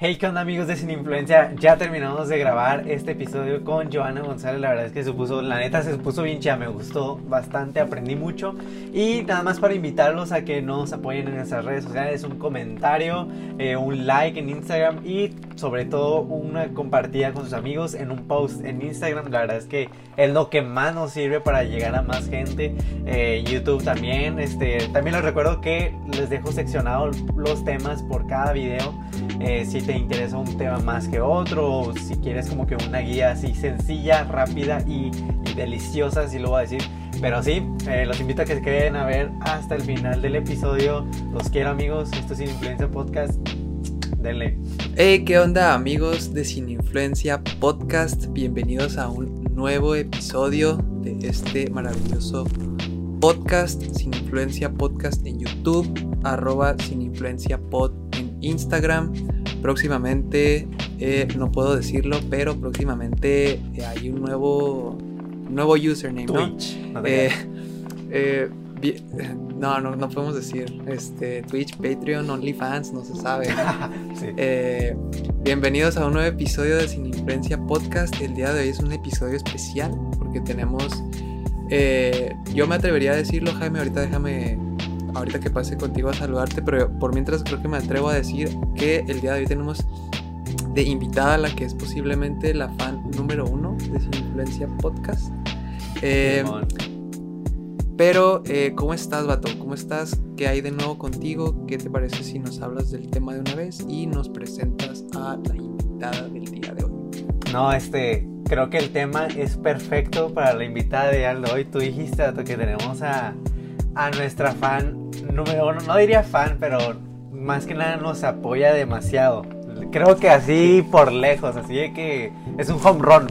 Hey, ¿qué onda amigos de Sin Influencia? Ya terminamos de grabar este episodio con Joana González. La verdad es que se puso, la neta se puso bien chida, me gustó bastante, aprendí mucho. Y nada más para invitarlos a que nos apoyen en nuestras redes sociales, un comentario, eh, un like en Instagram y sobre todo una compartida con sus amigos en un post en Instagram. La verdad es que es lo que más nos sirve para llegar a más gente. Eh, YouTube también. Este, también les recuerdo que les dejo seccionados los temas por cada video. Eh, si te interesa un tema más que otro o si quieres como que una guía así sencilla, rápida y, deliciosa, así lo voy a decir. Pero sí, eh, los invito a que se queden a ver hasta el final del episodio. Los quiero amigos, esto es Sin Influencia Podcast. Denle. Hey, ¿qué onda amigos de Sin Influencia Podcast? Bienvenidos a un nuevo episodio de este maravilloso podcast Sin Influencia Podcast en YouTube, arroba Sin Influencia Pod en Instagram próximamente, eh, no puedo decirlo, pero próximamente eh, hay un nuevo, nuevo username, Twitch, ¿no? Eh, no, no, no, podemos decir. Este, Twitch, Patreon, OnlyFans, no se sabe. bienvenidos a un nuevo episodio de Sin Influencia Podcast. El día de hoy es un episodio especial porque tenemos. yo me atrevería a decirlo, Jaime. Ahorita déjame ahorita que pase contigo a saludarte, pero por mientras creo que me atrevo a decir que el día de hoy tenemos de invitada a la que es posiblemente la fan número uno de Sin Influencia Podcast. Eh, pero, eh, ¿cómo estás, Vato? ¿Cómo estás? ¿Qué hay de nuevo contigo? ¿Qué te parece si nos hablas del tema de una vez y nos presentas a la invitada del día de hoy? No, este, creo que el tema es perfecto para la invitada de hoy. Tú dijiste, Vato, que tenemos a, a nuestra fan número uno, no diría fan, pero más que nada nos apoya demasiado. Creo que así por lejos, así de que es un home run.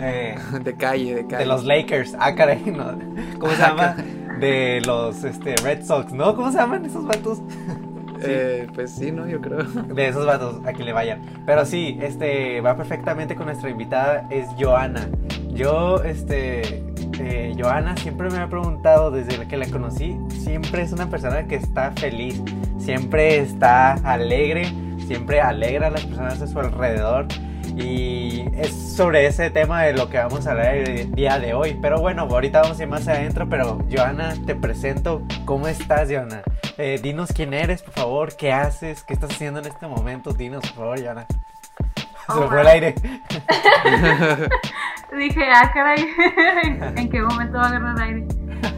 Eh, de calle, de calle. De los Lakers. Ah, caray, no. ¿Cómo se llama? De los este, Red Sox, ¿no? ¿Cómo se llaman esos vatos? Eh, pues sí, ¿no? Yo creo. De esos vatos, a que le vayan. Pero sí, este, va perfectamente con nuestra invitada, es Joana. Yo, este, Joana siempre me ha preguntado desde que la conocí, siempre es una persona que está feliz, siempre está alegre, siempre alegra a las personas a su alrededor. Y es sobre ese tema de lo que vamos a hablar el día de hoy. Pero bueno, ahorita vamos a ir más adentro. Pero Joana, te presento. ¿Cómo estás, Joana? Eh, dinos quién eres, por favor. ¿Qué haces? ¿Qué estás haciendo en este momento? Dinos, por favor, Joana. Se me fue el aire. Dije, ah, caray, ¿en qué momento va a agarrar el aire?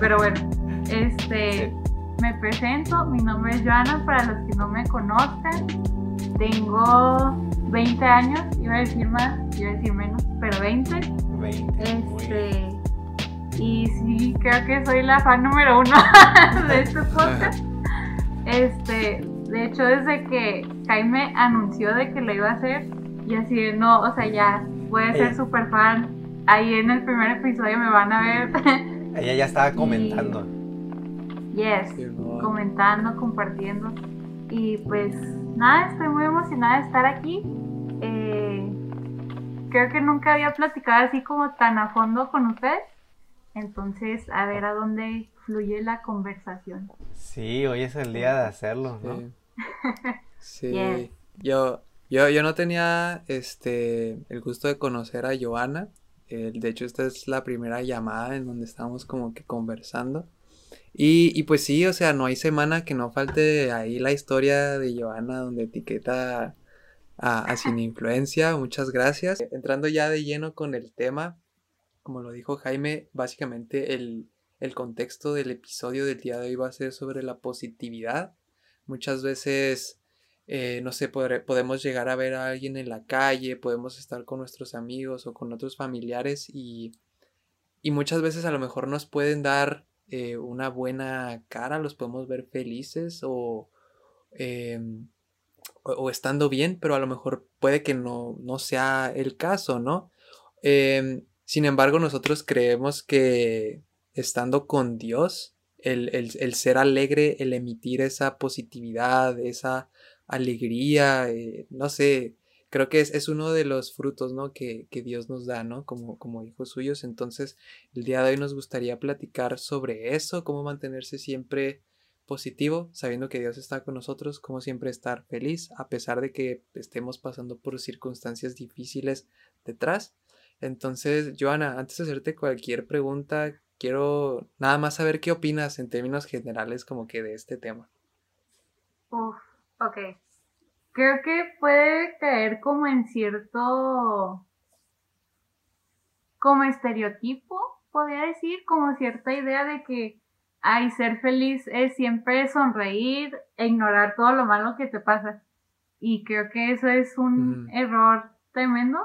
Pero bueno, este, me presento, mi nombre es Joana, para los que no me conozcan. Tengo 20 años, iba a decir más, iba a decir menos, pero 20. 20. Este, y sí, creo que soy la fan número uno de este podcast. Este, de hecho, desde que Jaime anunció de que lo iba a hacer, y así de no, o sea, ya voy a ser súper fan. Ahí en el primer episodio me van a ver. Ella ya estaba comentando. yes, comentando, compartiendo. Y pues nada, estoy muy emocionada de estar aquí. Eh, creo que nunca había platicado así como tan a fondo con usted. Entonces, a ver a dónde fluye la conversación. Sí, hoy es el día de hacerlo, ¿no? Sí. Yo, yo, yo no tenía este el gusto de conocer a Joana. de hecho, esta es la primera llamada en donde estamos como que conversando. Y, pues sí, o sea, no hay semana que no falte ahí la historia de Joana donde etiqueta a, Sin Influencia. Muchas gracias. Entrando ya de lleno con el tema, como lo dijo Jaime, básicamente el, el contexto del episodio del día de hoy va a ser sobre la positividad. Muchas veces eh, no sé, podemos llegar a ver a alguien en la calle, podemos estar con nuestros amigos o con otros familiares y, y muchas veces a lo mejor nos pueden dar eh, una buena cara, los podemos ver felices o, em, o, estando bien, pero a lo mejor puede que no, no sea el caso, ¿no? Em, sin embargo, nosotros creemos que estando con Dios, el, el ser alegre, el emitir esa positividad, esa alegría, eh, no sé, creo que es, uno de los frutos, ¿no? Que, Dios nos da, ¿no? Como, como hijos suyos. Entonces, el día de hoy nos gustaría platicar sobre eso, cómo mantenerse siempre positivo, sabiendo que Dios está con nosotros, como siempre estar feliz, a pesar de que estemos pasando por circunstancias difíciles detrás. Entonces, Joana, antes de hacerte cualquier pregunta, quiero nada más saber qué opinas en términos generales como que de este tema. Uf, ok. Creo que puede caer como en cierto, como estereotipo, podría decir, como cierta idea de que, ay, ser feliz es siempre sonreír e ignorar todo lo malo que te pasa. Y creo que eso es un error tremendo,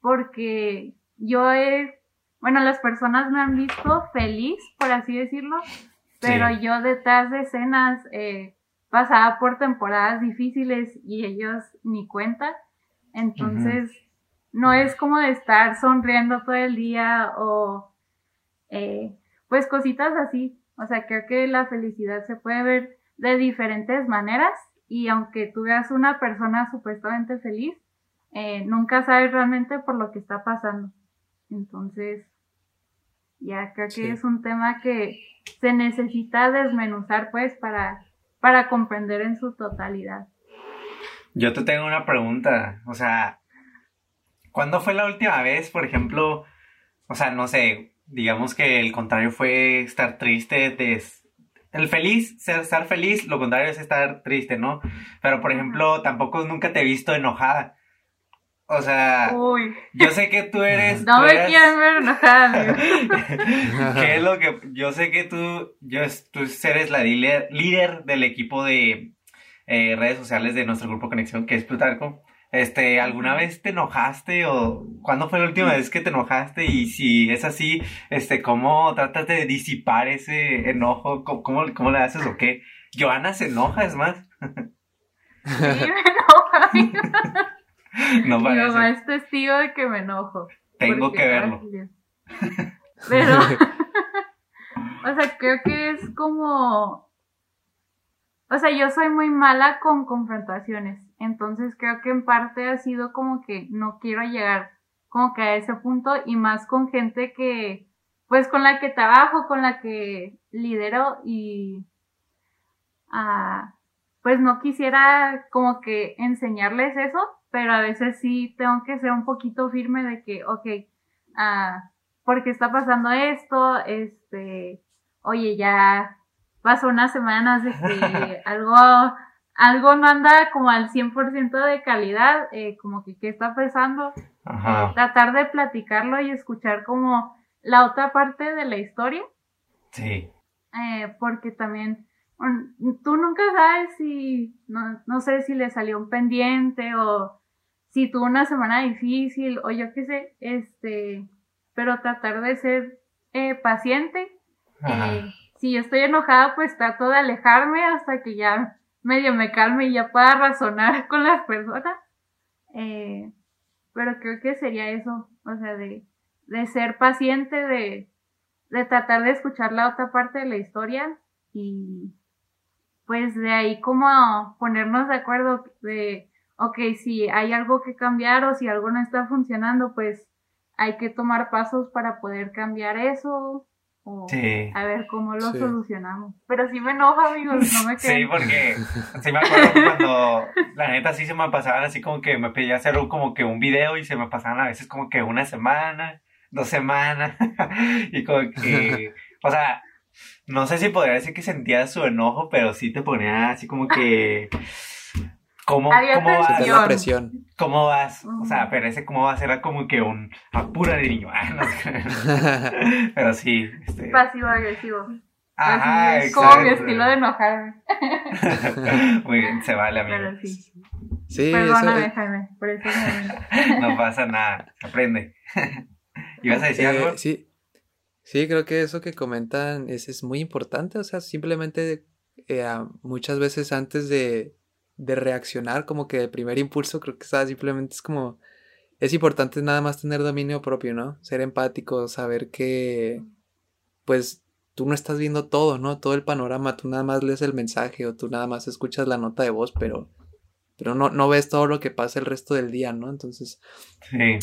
porque yo he, bueno, las personas me han visto feliz, por así decirlo, pero yo detrás de escenas, eh, pasaba por temporadas difíciles y ellos ni cuenta. Entonces, no es como de estar sonriendo todo el día o eh, pues cositas así. O sea, creo que la felicidad se puede ver de diferentes maneras y aunque tú veas una persona supuestamente feliz, eh, nunca sabes realmente por lo que está pasando. Entonces, ya creo que es un tema que se necesita desmenuzar pues para para comprender en su totalidad. Yo te tengo una pregunta, o sea, ¿cuándo fue la última vez, por ejemplo, o sea, no sé, digamos que el contrario fue estar triste, de, el feliz, estar feliz, lo contrario es estar triste, ¿no? Pero, por ejemplo, tampoco nunca te he visto enojada. O sea, yo sé que tú eres. No me quieres ver enojada, ¿Qué es lo que.? Yo sé que tú, yo, tú eres la líder, líder del equipo de eh, redes sociales de nuestro grupo Conexión, que es Plutarco. Este, ¿alguna vez te enojaste o cuándo fue la última vez que te enojaste? Y si es así, este, ¿cómo tratas de disipar ese enojo? ¿Cómo, cómo, le haces o qué? Joana se enoja, es más. Sí, me enoja. No Mi mamá es testigo de que me enojo. Tengo que verlo. Pero, o sea, creo que es como, o sea, yo soy muy mala con confrontaciones, entonces creo que en parte ha sido como que no quiero llegar como que a ese punto y más con gente que, pues con la que trabajo, con la que lidero y, ah, pues no quisiera como que enseñarles eso, pero a veces sí tengo que ser un poquito firme de que, ok, ah, porque está pasando esto, este, oye, ya pasó unas semanas de que algo, algo no anda como al 100% de calidad, eh, como que qué está pasando, tratar de platicarlo y escuchar como la otra parte de la historia. Sí. Eh, porque también tú nunca sabes si, no, no sé si le salió un pendiente o si tuvo una semana difícil o yo qué sé, este, pero tratar de ser eh, paciente. Eh, si estoy enojada, pues trato de alejarme hasta que ya medio me calme y ya pueda razonar con las personas. Eh, pero creo que sería eso, o sea, de, de ser paciente, de, de tratar de escuchar la otra parte de la historia y pues de ahí como ponernos de acuerdo de ok, si hay algo que cambiar o si algo no está funcionando, pues hay que tomar pasos para poder cambiar eso o a ver cómo lo solucionamos. Pero sí me enoja, amigos, no me quedo. Sí, porque sí me acuerdo cuando la neta sí se me pasaban así como que me pedía hacer como que un video y se me pasaban a veces como que una semana, dos semanas y como que, o sea, no sé si podría decir que sentía su enojo, pero sí te ponía así como que ¿Cómo, cómo vas? La presión. ¿Cómo vas? O sea, pero ese cómo vas era como que un apura de niño. pero sí. Este... Pasivo agresivo. Ajá, es como mi estilo de enojarme. Muy bien, se vale, amigo. Pero sí. sí Perdóname, Jaime, por eso No pasa nada, se aprende. ¿Ibas a decir eh, algo? Sí. Sí, creo que eso que comentan es, es muy importante. O sea, simplemente eh, muchas veces antes de, de reaccionar, como que el primer impulso creo que está simplemente es como, es importante nada más tener dominio propio, ¿no? Ser empático, saber que, pues, tú no estás viendo todo, ¿no? Todo el panorama, tú nada más lees el mensaje o tú nada más escuchas la nota de voz, pero, pero no, no ves todo lo que pasa el resto del día, ¿no? Entonces,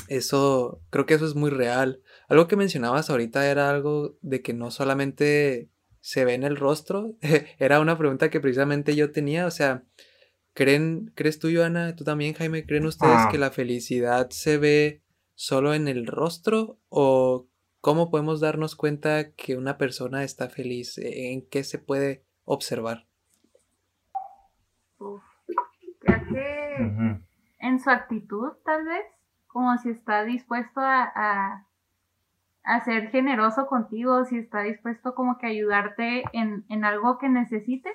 eso, creo que eso es muy real. Algo que mencionabas ahorita era algo de que no solamente se ve en el rostro? Era una pregunta que precisamente yo tenía, o sea, ¿creen, crees tú, Joana, tú también, Jaime, creen ustedes Ah. que la felicidad se ve solo en el rostro o cómo podemos darnos cuenta que una persona está feliz? ¿En qué se puede observar? Uf, creo que en su actitud, tal vez, como si está dispuesto a, a, a ser generoso contigo, si está dispuesto como que a ayudarte en, en algo que necesites.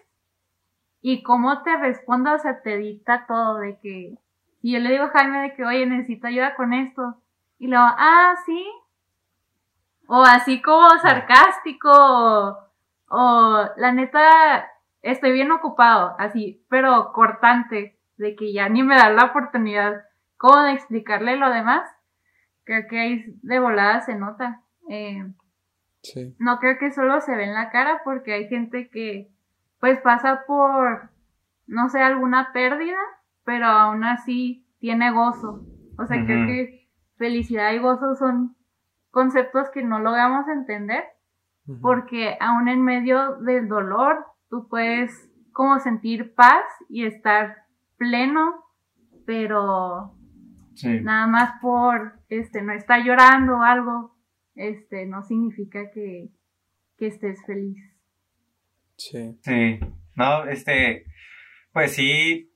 Y cómo te responda, o sea, te dicta todo de que, y yo le digo a Jaime de que, oye, necesito ayuda con esto. Y luego, ah, sí. O así como sarcástico, o, o la neta, estoy bien ocupado, así, pero cortante, de que ya ni me da la oportunidad como de explicarle lo demás. Creo que ahí de volada se nota. Eh, Sí. no creo que solo se ve en la cara porque hay gente que pues pasa por, no sé, alguna pérdida, pero aún así tiene gozo. O sea, creo que felicidad y gozo son conceptos que no logramos entender porque aún en medio del dolor tú puedes como sentir paz y estar pleno, pero Sí. nada más por este no estar llorando o algo, este no significa que, que estés feliz. Sí. Sí, no, este, pues sí,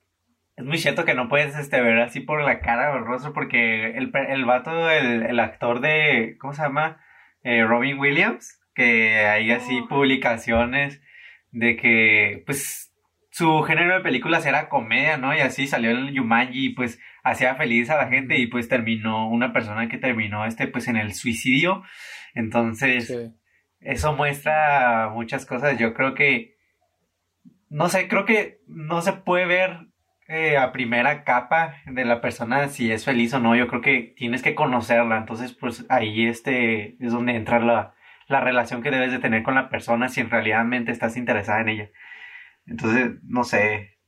es muy cierto que no puedes, este, ver así por la cara o el rostro, porque el, el vato, el, el actor de, ¿cómo se llama? Eh, Robin Williams, que hay así Oh. publicaciones de que, pues, su género de películas era comedia, ¿no? Y así salió el Jumanji y pues hacía feliz a la gente y pues terminó, una persona que terminó, este, pues en el suicidio, entonces... Sí. Eso muestra muchas cosas. Yo creo que, no sé, creo que no se puede ver eh, a primera capa de la persona si es feliz o no. Yo creo que tienes que conocerla. Entonces, pues ahí este es donde entra la, la relación que debes de tener con la persona si en realmente estás interesada en ella. Entonces, no sé,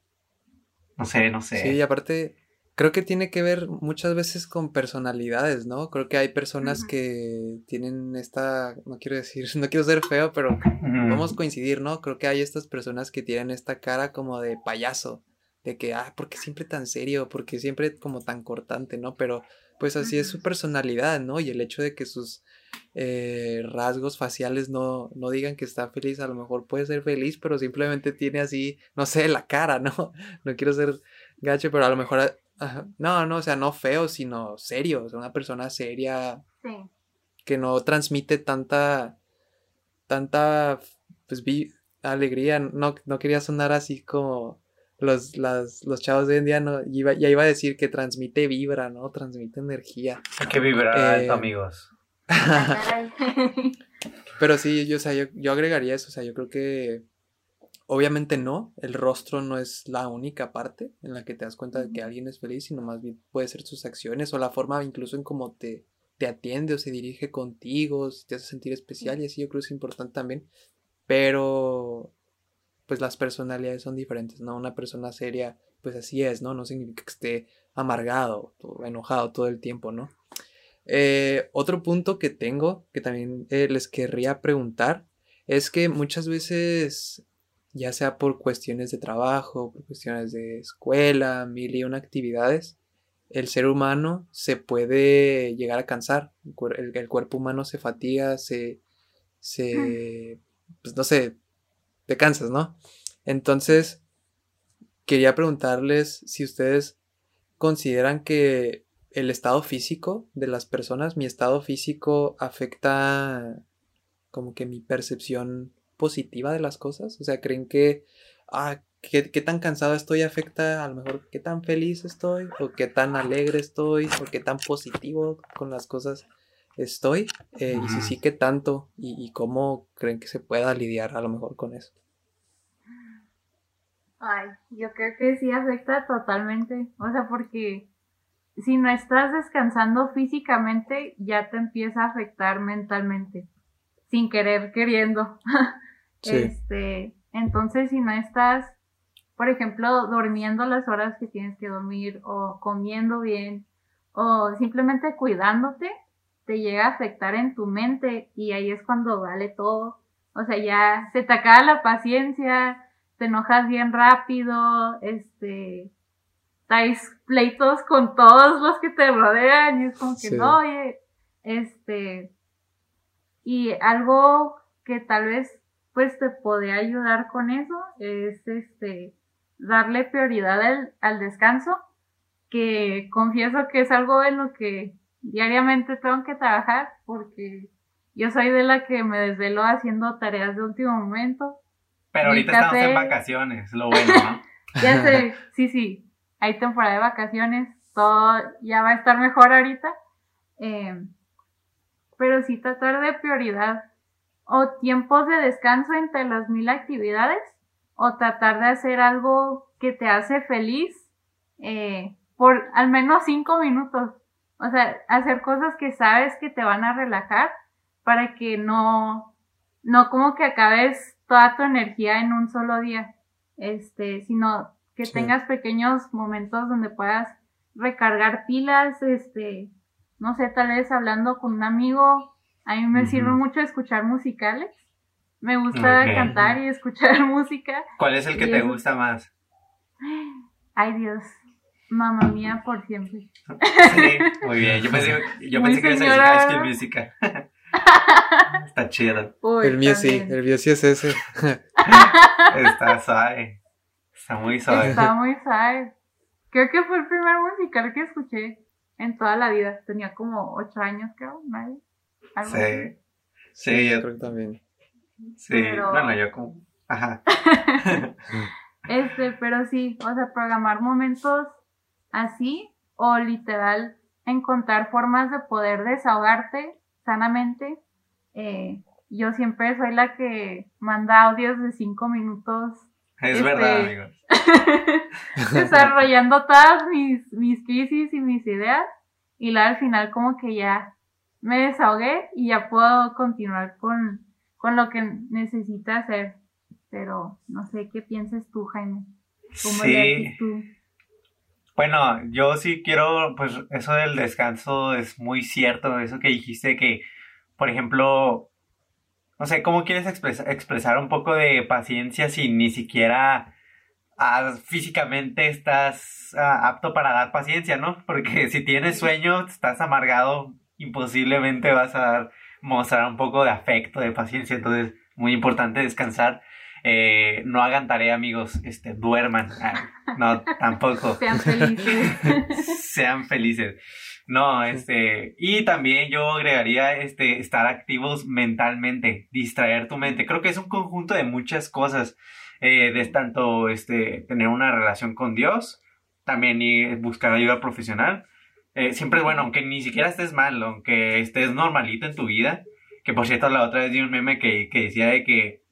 no sé, no sé. Sí, y aparte, creo que tiene que ver muchas veces con personalidades, ¿no? Creo que hay personas que tienen esta, no quiero decir, no quiero ser feo, pero vamos a coincidir, ¿no? Creo que hay estas personas que tienen esta cara como de payaso, de que, ah, ¿por qué siempre tan serio? ¿Por qué siempre como tan cortante, ¿no? Pero pues así es su personalidad, ¿no? Y el hecho de que sus eh, rasgos faciales no, no digan que está feliz, a lo mejor puede ser feliz, pero simplemente tiene así, no sé, la cara, ¿no? No quiero ser gacho, pero a lo mejor, ajá, no, no, o sea, no feo, sino serio, o sea, una persona seria Sí. que no transmite tanta, tanta, pues, vi- alegría, no, no quería sonar así como los, las, los chavos de hoy en día, no, iba, ya iba a decir que transmite vibra, ¿no? Transmite energía. Hay que vibrar Eh, alto, amigos. Pero sí, yo, o sea, yo, yo agregaría eso, o sea, yo creo que obviamente no, el rostro no es la única parte en la que te das cuenta de que alguien es feliz, sino más bien puede ser sus acciones o la forma incluso en cómo te, te atiende o se dirige contigo, si te hace sentir especial y así yo creo que es importante también, pero pues las personalidades son diferentes, ¿no? Una persona seria, pues así es, ¿no? No significa que esté amargado o enojado todo el tiempo, ¿no? Eh, otro punto que tengo, que también eh, les querría preguntar, es que muchas veces, ya sea por cuestiones de trabajo, por cuestiones de escuela, mil y una actividades, el ser humano se puede llegar a cansar, el, cuer- el- el cuerpo humano se fatiga, se, se, pues no sé, te cansas, ¿no? Entonces, quería preguntarles si ustedes consideran que el estado físico de las personas, mi estado físico afecta como que mi percepción positiva de las cosas. O sea, creen que, ah, qué, qué tan cansado estoy afecta a lo mejor qué tan feliz estoy, o qué tan alegre estoy, o qué tan positivo con las cosas estoy. Eh, Y si sí, qué tanto, y, y cómo creen que se pueda lidiar a lo mejor con eso. Ay, yo creo que sí afecta totalmente. O sea, porque si no estás descansando físicamente, ya te empieza a afectar mentalmente. Sin querer, queriendo. Sí. Este, entonces si no estás, por ejemplo, durmiendo las horas que tienes que dormir, o comiendo bien, o simplemente cuidándote, te llega a afectar en tu mente, y ahí es cuando vale todo. O sea, ya se te acaba la paciencia, te enojas bien rápido, este, traes pleitos con todos los que te rodean y es como que no, oye, este, y algo que tal vez pues te podría ayudar con eso es este, darle prioridad al, al descanso, que confieso que es algo en lo que diariamente tengo que trabajar porque yo soy de la que me desvelo haciendo tareas de último momento. Pero ahorita estamos en vacaciones, lo bueno, ¿no? ya sé, sí, sí, hay temporada de vacaciones, todo ya va a estar mejor ahorita. Eh, pero sí tratar de prioridad o tiempos de descanso entre las mil actividades o tratar de hacer algo que te hace feliz eh, por al menos cinco minutos. O sea, hacer cosas que sabes que te van a relajar para que no, no como que acabes toda tu energía en un solo día, este, sino que tengas pequeños momentos donde puedas recargar pilas, este, no sé, tal vez hablando con un amigo. A mí me sirve mucho escuchar musicales. Me gusta cantar y escuchar música. ¿Cuál es el que te gusta más? Ay Dios, mamá mía por siempre. Sí, muy bien. Yo pensé, yo pensé que ibas a decir Musical. Está chido. el mío sí, el mío sí es ese. Está suave. Está muy suave. Está muy suave. Creo que fue el primer musical que escuché en toda la vida. Tenía como ocho años, creo, nadie. Sí. Sí, yo creo que también. Sí, bueno, yo como. Ajá. este, pero sí, o sea, programar momentos así o literal encontrar formas de poder desahogarte sanamente. Eh, yo siempre soy la que manda audios de cinco minutos. Es este, verdad, amigos. desarrollando todas mis, mis crisis y mis ideas. Y luego al final como que ya me desahogué y ya puedo continuar con, con lo que necesita hacer. Pero no sé qué pienses tú, Jaime. ¿Cómo sí. tú? Bueno, yo sí quiero, pues eso del descanso es muy cierto, eso que dijiste que, por ejemplo, no sé, ¿cómo quieres expresar un poco de paciencia si ni siquiera ah, físicamente estás ah, apto para dar paciencia, ¿no? Porque si tienes sueño, estás amargado, imposiblemente vas a mostrar un poco de afecto, de paciencia, entonces muy importante descansar. Eh, no hagan tarea, amigos, este, duerman. Ah, no, tampoco. Sean felices. Sean felices. No, este, y también yo agregaría este, estar activos mentalmente, distraer tu mente. Creo que es un conjunto de muchas cosas, eh, de tanto este, tener una relación con Dios, también y buscar ayuda profesional. Eh, siempre es bueno, aunque ni siquiera estés mal, aunque estés normalito en tu vida, que por cierto la otra vez di un meme que, que decía de que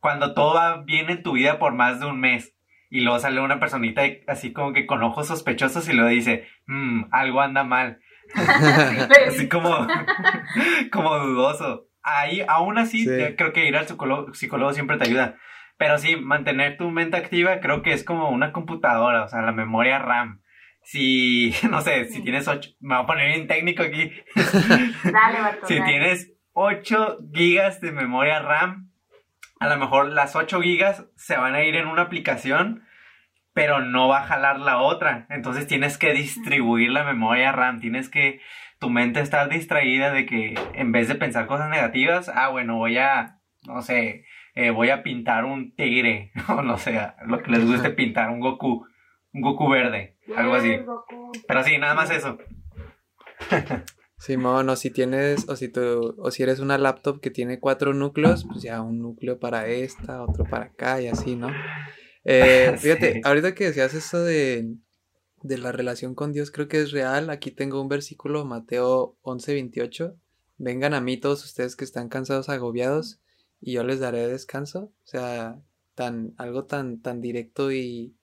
cuando todo va bien en tu vida por más de un mes y luego sale una personita así como que con ojos sospechosos y lo dice, mmm, algo anda mal. así como, como dudoso. Ahí, aún así, creo que ir al psicólogo, psicólogo siempre te ayuda. Pero sí, mantener tu mente activa creo que es como una computadora, o sea, la memoria RAM. Si, no sé, si tienes ocho, me voy a poner bien técnico aquí. Dale, Si tienes 8 gigas de memoria RAM, a lo mejor las 8 gigas se van a ir en una aplicación, pero no va a jalar la otra. Entonces tienes que distribuir la memoria RAM, tienes que tu mente estar distraída de que en vez de pensar cosas negativas, ah, bueno, voy a, no sé, eh, voy a pintar un tigre, o no sé, lo que les guste pintar, un Goku, un Goku verde, algo así. Pero sí, nada más eso. Simón, o si tienes, o si tú, o si eres una laptop que tiene cuatro núcleos, pues ya un núcleo para esta, otro para acá y así, ¿no? Eh, fíjate, ahorita que decías eso de, de la relación con Dios, creo que es real. Aquí tengo un versículo, Mateo 11:28. Vengan a mí todos ustedes que están cansados, agobiados, y yo les daré descanso. O sea, tan, algo tan, tan directo y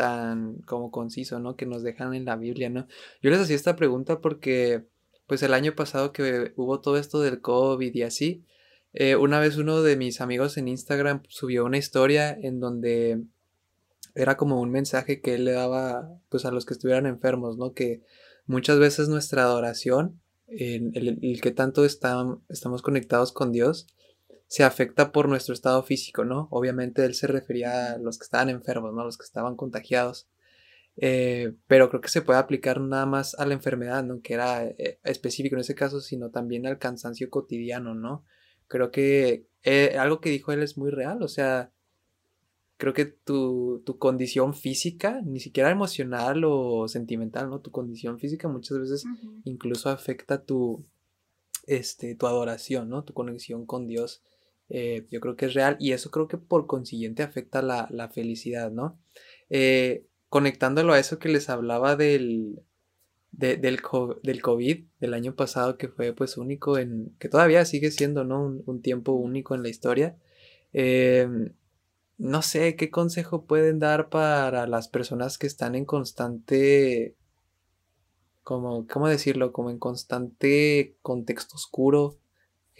tan como conciso, ¿no? Que nos dejan en la Biblia, ¿no? Yo les hacía esta pregunta porque pues el año pasado que hubo todo esto del COVID y así, eh, una vez uno de mis amigos en Instagram subió una historia en donde era como un mensaje que él le daba pues a los que estuvieran enfermos, ¿no? Que muchas veces nuestra adoración, el, que tanto estamos conectados con Dios, se afecta por nuestro estado físico, ¿no? Obviamente él se refería a los que estaban enfermos, ¿no? Los que estaban contagiados. Eh, pero creo que se puede aplicar nada más a la enfermedad, no que era eh, específico en ese caso, sino también al cansancio cotidiano, ¿no? Creo que eh, algo que dijo él es muy real, o sea, creo que tu, tu, condición física, ni siquiera emocional o sentimental, ¿no? Tu condición física muchas veces incluso afecta tu, este, tu adoración, ¿no? Tu conexión con Dios. Yo creo que es real y eso creo que por consiguiente afecta la, la felicidad, ¿no? Eh, conectándolo a eso que les hablaba del, del, del COVID del año pasado, que fue pues único en, que todavía sigue siendo, ¿no? Un, tiempo único en la historia. Em, no sé, ¿qué consejo pueden dar para las personas que están en constante, como, ¿cómo decirlo? Como en constante contexto oscuro,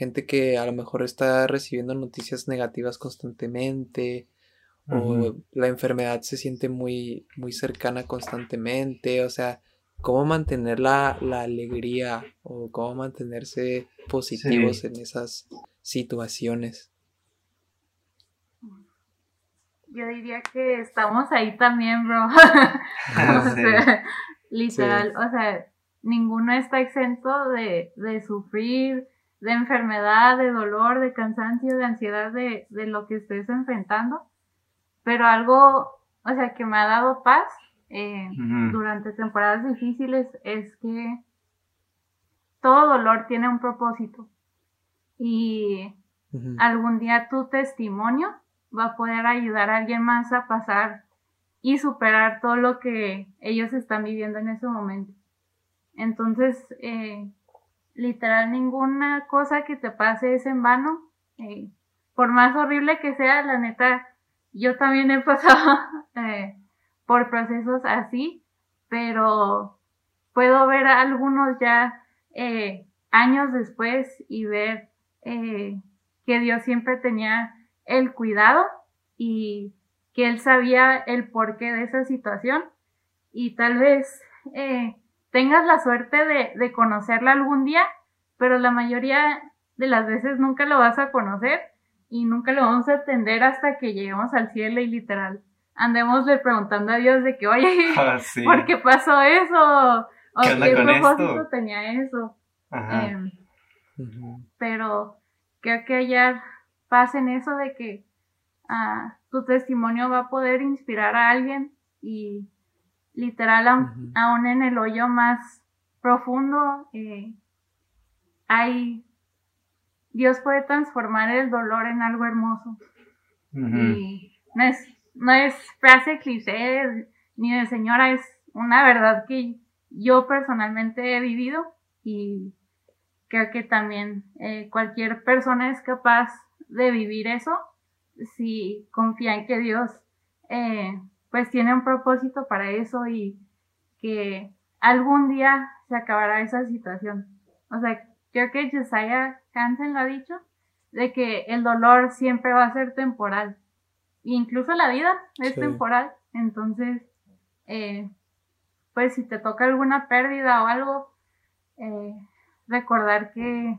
gente que a lo mejor está recibiendo noticias negativas constantemente, o la enfermedad se siente muy, muy cercana constantemente, o sea, cómo mantener la, alegría o cómo mantenerse positivos en esas situaciones. Yo diría que estamos ahí también, bro. literal, o sea, ninguno está exento de, de, sufrir, de enfermedad, de dolor, de cansancio, de ansiedad, de, de lo que estés enfrentando. Pero algo, o sea, que me ha dado paz eh, durante temporadas difíciles es que todo dolor tiene un propósito. Y algún día tu testimonio va a poder ayudar a alguien más a pasar y superar todo lo que ellos están viviendo en ese momento. Entonces, eh, literal, ninguna cosa que te pase es en vano. Eh, por más horrible que sea, la neta, yo también he pasado eh, por procesos así, pero puedo ver a algunos ya eh, años después y ver que Dios siempre tenía el cuidado y que Él sabía el porqué de esa situación y tal vez tengas la suerte de, de conocerla algún día, pero la mayoría de las veces nunca lo vas a conocer y nunca lo vamos a entender hasta que lleguemos al cielo y literal andémosle preguntando a Dios de que, oye, ah, ¿por qué pasó eso? ¿O qué, propósito tenía eso? Em, pero creo que hallar paz en eso de que ah, tu testimonio va a poder inspirar a alguien y literal aún en el hoyo más profundo eh, hay Dios puede transformar el dolor en algo hermoso. Y no es, no es frase cliché ni de señora, es una verdad que yo personalmente he vivido y creo que también eh, cualquier persona es capaz de vivir eso si confía en que Dios eh, pues tiene un propósito para eso y que algún día se acabará esa situación. O sea, creo que Josiah Hansen lo ha dicho, de que el dolor siempre va a ser temporal. incluso la vida es temporal. Entonces, eh, pues si te toca alguna pérdida o algo, eh, recordar que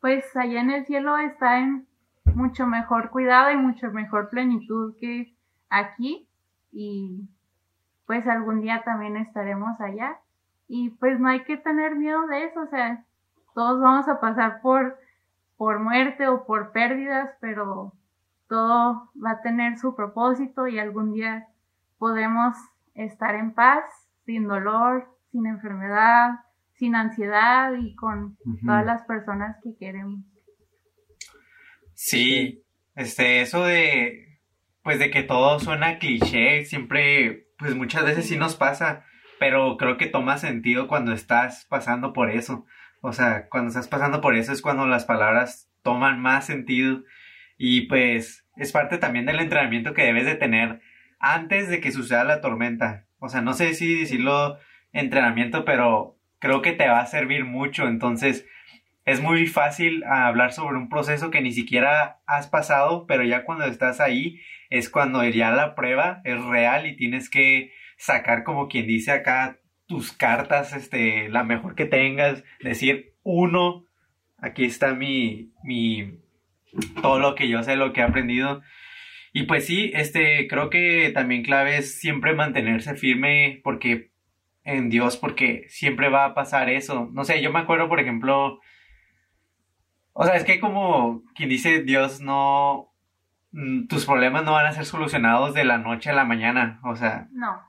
pues allá en el cielo está en mucho mejor cuidado y mucho mejor plenitud que aquí y pues algún día también estaremos allá y pues no hay que tener miedo de eso, o sea, todos vamos a pasar por, por muerte o por pérdidas, pero todo va a tener su propósito y algún día podemos estar en paz, sin dolor, sin enfermedad, sin ansiedad y con todas las personas que queremos. Sí, este, eso de, pues de que todo suena cliché, siempre, pues muchas veces sí nos pasa pero creo que toma sentido cuando estás pasando por eso. O sea, cuando estás pasando por eso es cuando las palabras toman más sentido y pues es parte también del entrenamiento que debes de tener antes de que suceda la tormenta. O sea, no sé si decirlo entrenamiento, pero creo que te va a servir mucho. Entonces, es muy fácil hablar sobre un proceso que ni siquiera has pasado, pero ya cuando estás ahí es cuando ya la prueba es real y tienes que sacar como quien dice acá tus cartas, este, la mejor que tengas, decir uno aquí está mi, mi, todo lo que yo sé, lo que he aprendido. Y pues sí, este, creo que también clave es siempre mantenerse firme porque en Dios, porque siempre va a pasar eso. No sé, yo me acuerdo, por ejemplo, o sea, es que como quien dice Dios no, mm, tus problemas no van a ser solucionados de la noche a la mañana, o sea, No.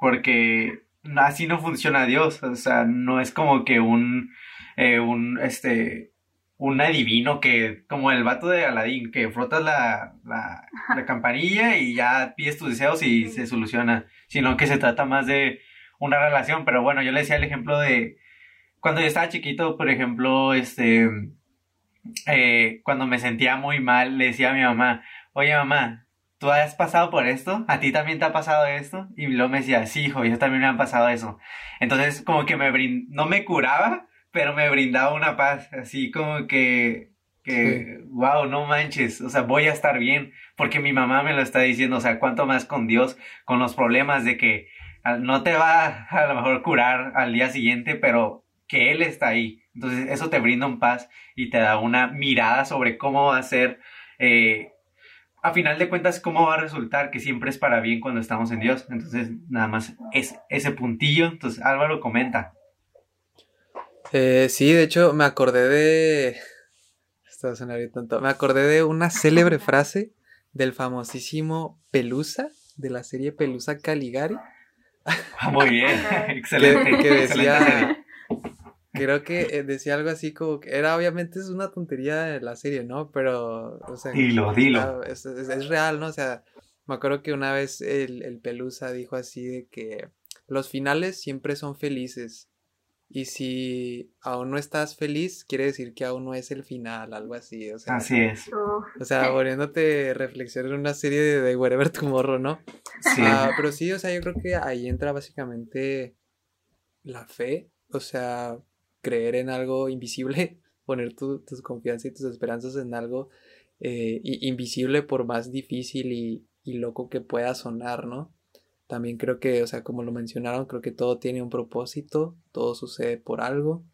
porque así no funciona Dios, o sea, no es como que un, eh, un, este, un adivino que, como el vato de Aladín, que frotas la, la, la campanilla y ya pides tus deseos y se soluciona, sino que se trata más de una relación, pero bueno, yo le decía el ejemplo de cuando yo estaba chiquito, por ejemplo, este, eh, cuando me sentía muy mal, le decía a mi mamá, oye mamá, ¿tú has pasado por esto? ¿A ti también te ha pasado esto? Y luego me decía, sí, hijo, yo también me han pasado eso. Entonces, como que me brind... no me curaba, pero me brindaba una paz, así como que, que, wow, no manches, o sea, voy a estar bien, porque mi mamá me lo está diciendo, o sea, cuánto más con Dios, con los problemas de que no te va a lo mejor curar al día siguiente, pero que Él está ahí. Entonces, eso te brinda un paz y te da una mirada sobre cómo va a ser, eh, a final de cuentas, cómo va a resultar, que siempre es para bien cuando estamos en Dios. Entonces, nada más es ese puntillo. Entonces, Álvaro comenta. Eh, sí, de hecho, me acordé de. Esto va a sonar tonto. Me acordé de una célebre frase del famosísimo Pelusa, de la serie Pelusa Caligari. Muy bien, excelente. Que, que decía. Creo que eh, decía algo así como que era obviamente es una tontería de la serie, ¿no? Pero, o sea, dilo, dilo. Es, es, es, real, ¿no? O sea, me acuerdo que una vez el, el Pelusa dijo así de que los finales siempre son felices. Y si aún no estás feliz, quiere decir que aún no es el final, algo así. O sea, así es. O sea, poniéndote reflexión en una serie de, de Wherever Tomorrow, ¿no? Sí. Uh, pero sí, o sea, yo creo que ahí entra básicamente la fe. O sea, creer en algo invisible, poner tu, tus confianzas y tus esperanzas en algo eh, invisible por más difícil y, y, loco que pueda sonar, ¿no? También creo que, o sea, como lo mencionaron, creo que todo tiene un propósito, todo sucede por algo,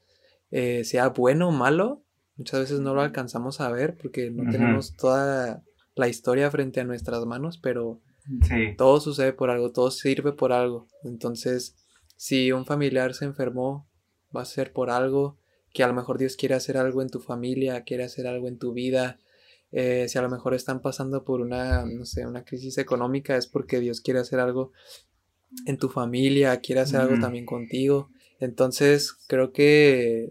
eh, sea bueno o malo, muchas veces no lo alcanzamos a ver porque no uh -huh. tenemos toda la historia frente a nuestras manos, pero sí. todo sucede por algo, todo sirve por algo. Entonces, si un familiar se enfermó, va a ser por algo, que a lo mejor Dios quiere hacer algo en tu familia, quiere hacer algo en tu vida. Eh, si a lo mejor están pasando por una, no sé, una crisis económica, es porque Dios quiere hacer algo en tu familia, quiere hacer mm. algo también contigo. Entonces, creo que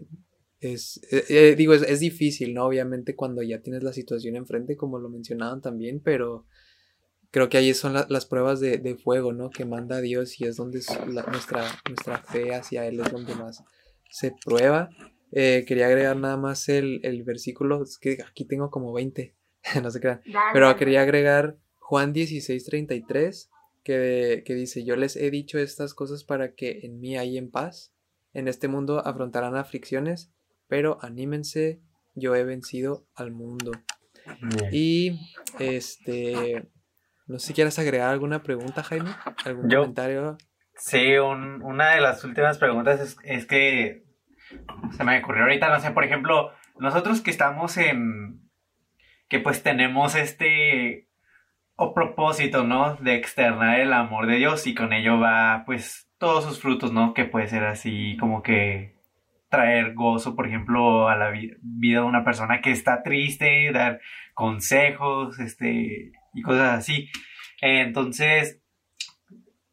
es, eh, eh, digo, es, es, difícil, ¿no? Obviamente cuando ya tienes la situación enfrente, como lo mencionaban también, pero creo que ahí son la, las pruebas de, de, fuego, ¿no? Que manda Dios y es donde es la, nuestra, nuestra fe hacia Él es donde más se prueba. Eh, quería agregar nada más el, el, versículo, es que aquí tengo como 20, no se crean, Dale. pero quería agregar Juan 16, 33, que, que dice, yo les he dicho estas cosas para que en mí hay en paz, en este mundo afrontarán aflicciones, pero anímense, yo he vencido al mundo. Bien. Y este, no sé si quieres agregar alguna pregunta, Jaime, algún yo, comentario. Sí, un, una de las últimas preguntas es, es que se me ocurrió ahorita, no sé, por ejemplo, nosotros que estamos en, que pues tenemos este o propósito, ¿no? De externar el amor de Dios y con ello va pues todos sus frutos, ¿no? Que puede ser así como que traer gozo, por ejemplo, a la vi vida de una persona que está triste, dar consejos, este, y cosas así. Entonces,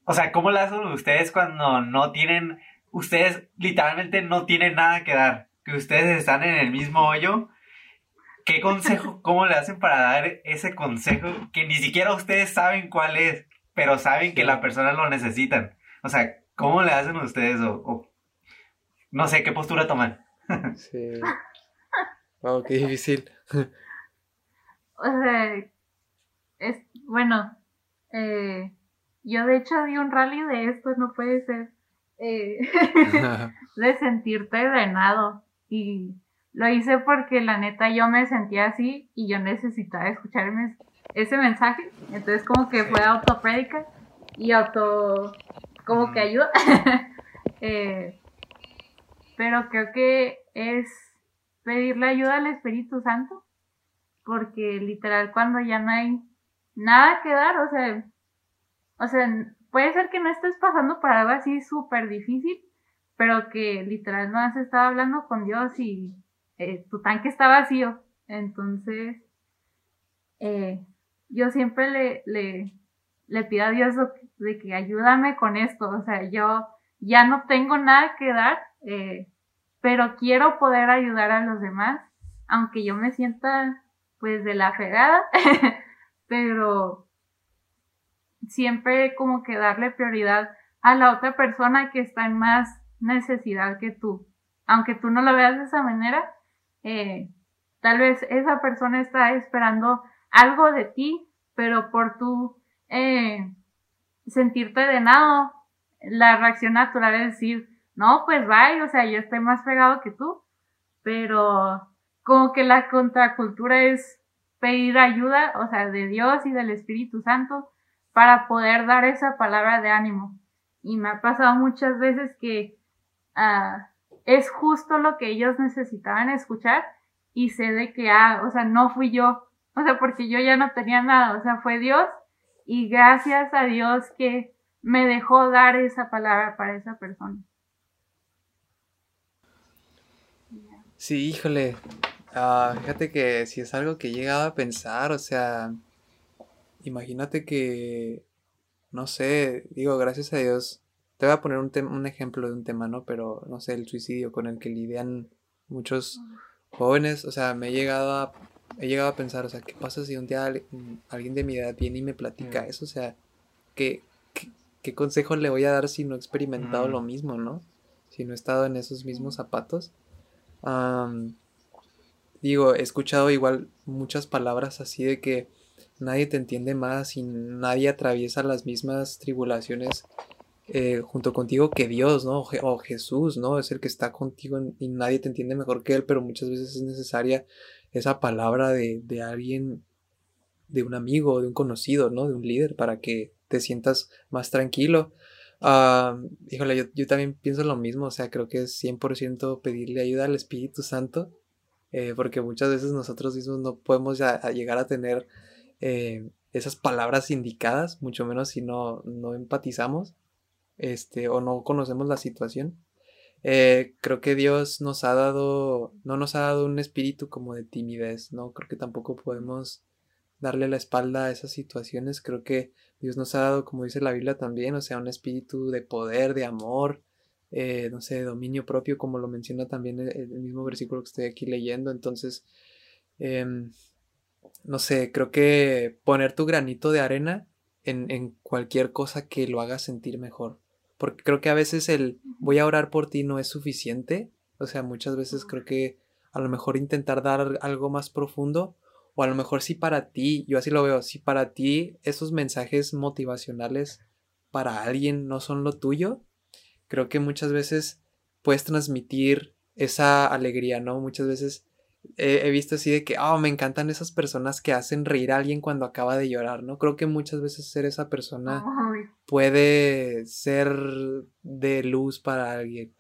o sea, ¿cómo lo hacen ustedes cuando no tienen, ustedes literalmente no tienen nada que dar? Que ustedes están en el mismo hoyo. ¿Qué consejo, cómo le hacen para dar ese consejo que ni siquiera ustedes saben cuál es, pero saben que la persona lo necesitan? O sea, ¿cómo le hacen ustedes o, o no sé qué postura toman? sí. Wow, qué difícil. o sea, es, bueno, eh, yo de hecho di un rally de esto, no puede ser. Eh, de sentirte drenado. Y lo hice porque la neta yo me sentía así y yo necesitaba escucharme ese mensaje. Entonces como que fue autoprédica y auto... como que ayuda. eh, pero creo que es pedirle ayuda al Espíritu Santo, porque literal cuando ya no hay nada que dar, o sea, o sea, puede ser que no estés pasando por algo así súper difícil, pero que literal no has estado hablando con Dios y eh, tu tanque está vacío. Entonces, eh, yo siempre le, le, pido a Dios de que ayúdame con esto, o sea, yo ya no tengo nada que dar, eh, pero quiero poder ayudar a los demás, aunque yo me sienta pues de la fregada, pero siempre como que darle prioridad a la otra persona que está en más necesidad que tú. Aunque tú no lo veas de esa manera, eh, tal vez esa persona está esperando algo de ti, pero por tu eh, sentirte de nada, la reacción natural es decir, no, pues vaya, o sea, yo estoy más pegado que tú, pero como que la contracultura es pedir ayuda, o sea, de Dios y del Espíritu Santo para poder dar esa palabra de ánimo. Y me ha pasado muchas veces que ah, es justo lo que ellos necesitaban escuchar y sé de que, ah, o sea, no fui yo, o sea, porque yo ya no tenía nada, o sea, fue Dios y gracias a Dios que me dejó dar esa palabra para esa persona. Sí, híjole. Ah, fíjate que si es algo que he llegado a pensar, o sea, imagínate que, no sé, digo, gracias a Dios, te voy a poner un, un ejemplo de un tema, ¿no? Pero, no sé, el suicidio con el que lidian muchos jóvenes, o sea, me he llegado a, he llegado a pensar, o sea, ¿qué pasa si un día alguien de mi edad viene y me platica eso? O sea, ¿qué, qué, consejo le voy a dar si no he experimentado lo mismo, ¿no? Si no he estado en esos mismos zapatos. digo, he escuchado igual muchas palabras así de que nadie te entiende más y nadie atraviesa las mismas tribulaciones eh, junto contigo que Dios, ¿no? O Jesús, ¿no? Es el que está contigo y nadie te entiende mejor que Él, pero muchas veces es necesaria esa palabra de, de alguien, de un amigo, de un conocido, ¿no? De un líder para que te sientas más tranquilo. Uh, híjole, yo, yo, también pienso lo mismo, o sea, creo que es 100% pedirle ayuda al Espíritu Santo, eh, porque muchas veces nosotros mismos no podemos llegar a tener eh, esas palabras indicadas, mucho menos si no, no empatizamos este, o no conocemos la situación. Eh, creo que Dios nos ha dado, no nos ha dado un espíritu como de timidez, ¿no? Creo que tampoco podemos darle la espalda a esas situaciones. Creo que Dios nos ha dado, como dice la Biblia también, o sea, un espíritu de poder, de amor, eh, no sé, de dominio propio, como lo menciona también el, mismo versículo que estoy aquí leyendo. Entonces, em, no sé, creo que poner tu granito de arena en, en cualquier cosa que lo haga sentir mejor. Porque creo que a veces el voy a orar por ti no es suficiente. O sea, muchas veces creo que a lo mejor intentar dar algo más profundo o a lo mejor si para ti, yo así lo veo, si para ti esos mensajes motivacionales para alguien no son lo tuyo, creo que muchas veces puedes transmitir esa alegría, ¿no? Muchas veces he, visto así de que, oh, me encantan esas personas que hacen reír a alguien cuando acaba de llorar, ¿no? Creo que muchas veces ser esa persona puede ser de luz para alguien.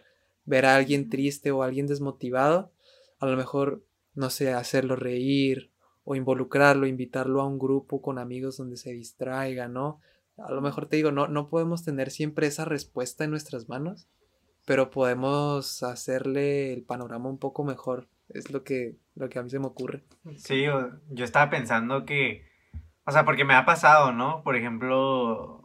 Ver a alguien triste o a alguien desmotivado, a lo mejor, no sé, hacerlo reír o involucrarlo, invitarlo a un grupo con amigos donde se distraiga, ¿no? A lo mejor te digo, no, no podemos tener siempre esa respuesta en nuestras manos, pero podemos hacerle el panorama un poco mejor. Es lo que, lo que a mí se me ocurre. Sí, yo estaba pensando que, o sea, porque me ha pasado, ¿no? Por ejemplo,